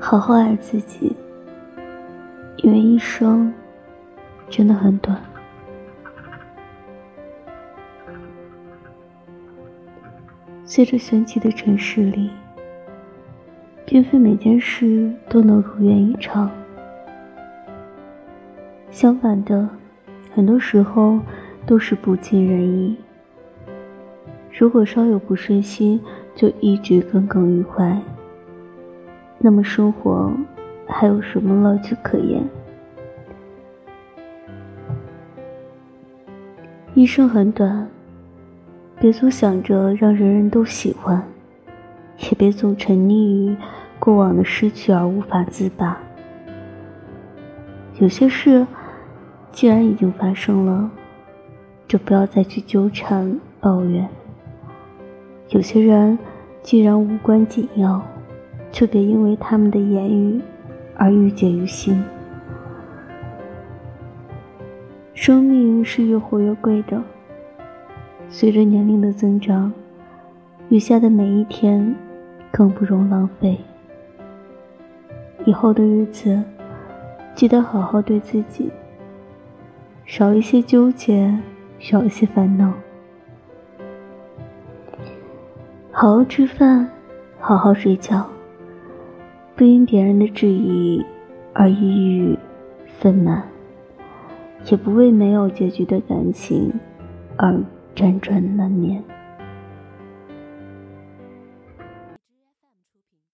好好爱自己，因为一生真的很短。随着神奇的城市里，并非每件事都能如愿以偿。相反的，很多时候都是不尽人意。如果稍有不顺心，就一直耿耿于怀，那么生活还有什么乐趣可言？一生很短，别总想着让人人都喜欢，也别总沉溺于过往的失去而无法自拔。有些事。既然已经发生了，就不要再去纠缠抱怨。有些人既然无关紧要，就别因为他们的言语而郁结于心。生命是越活越贵的，随着年龄的增长，余下的每一天更不容浪费。以后的日子，记得好好对自己。少一些纠结，少一些烦恼，好好吃饭，好好睡觉，不因别人的质疑而抑郁愤懑，也不为没有结局的感情而辗转难眠。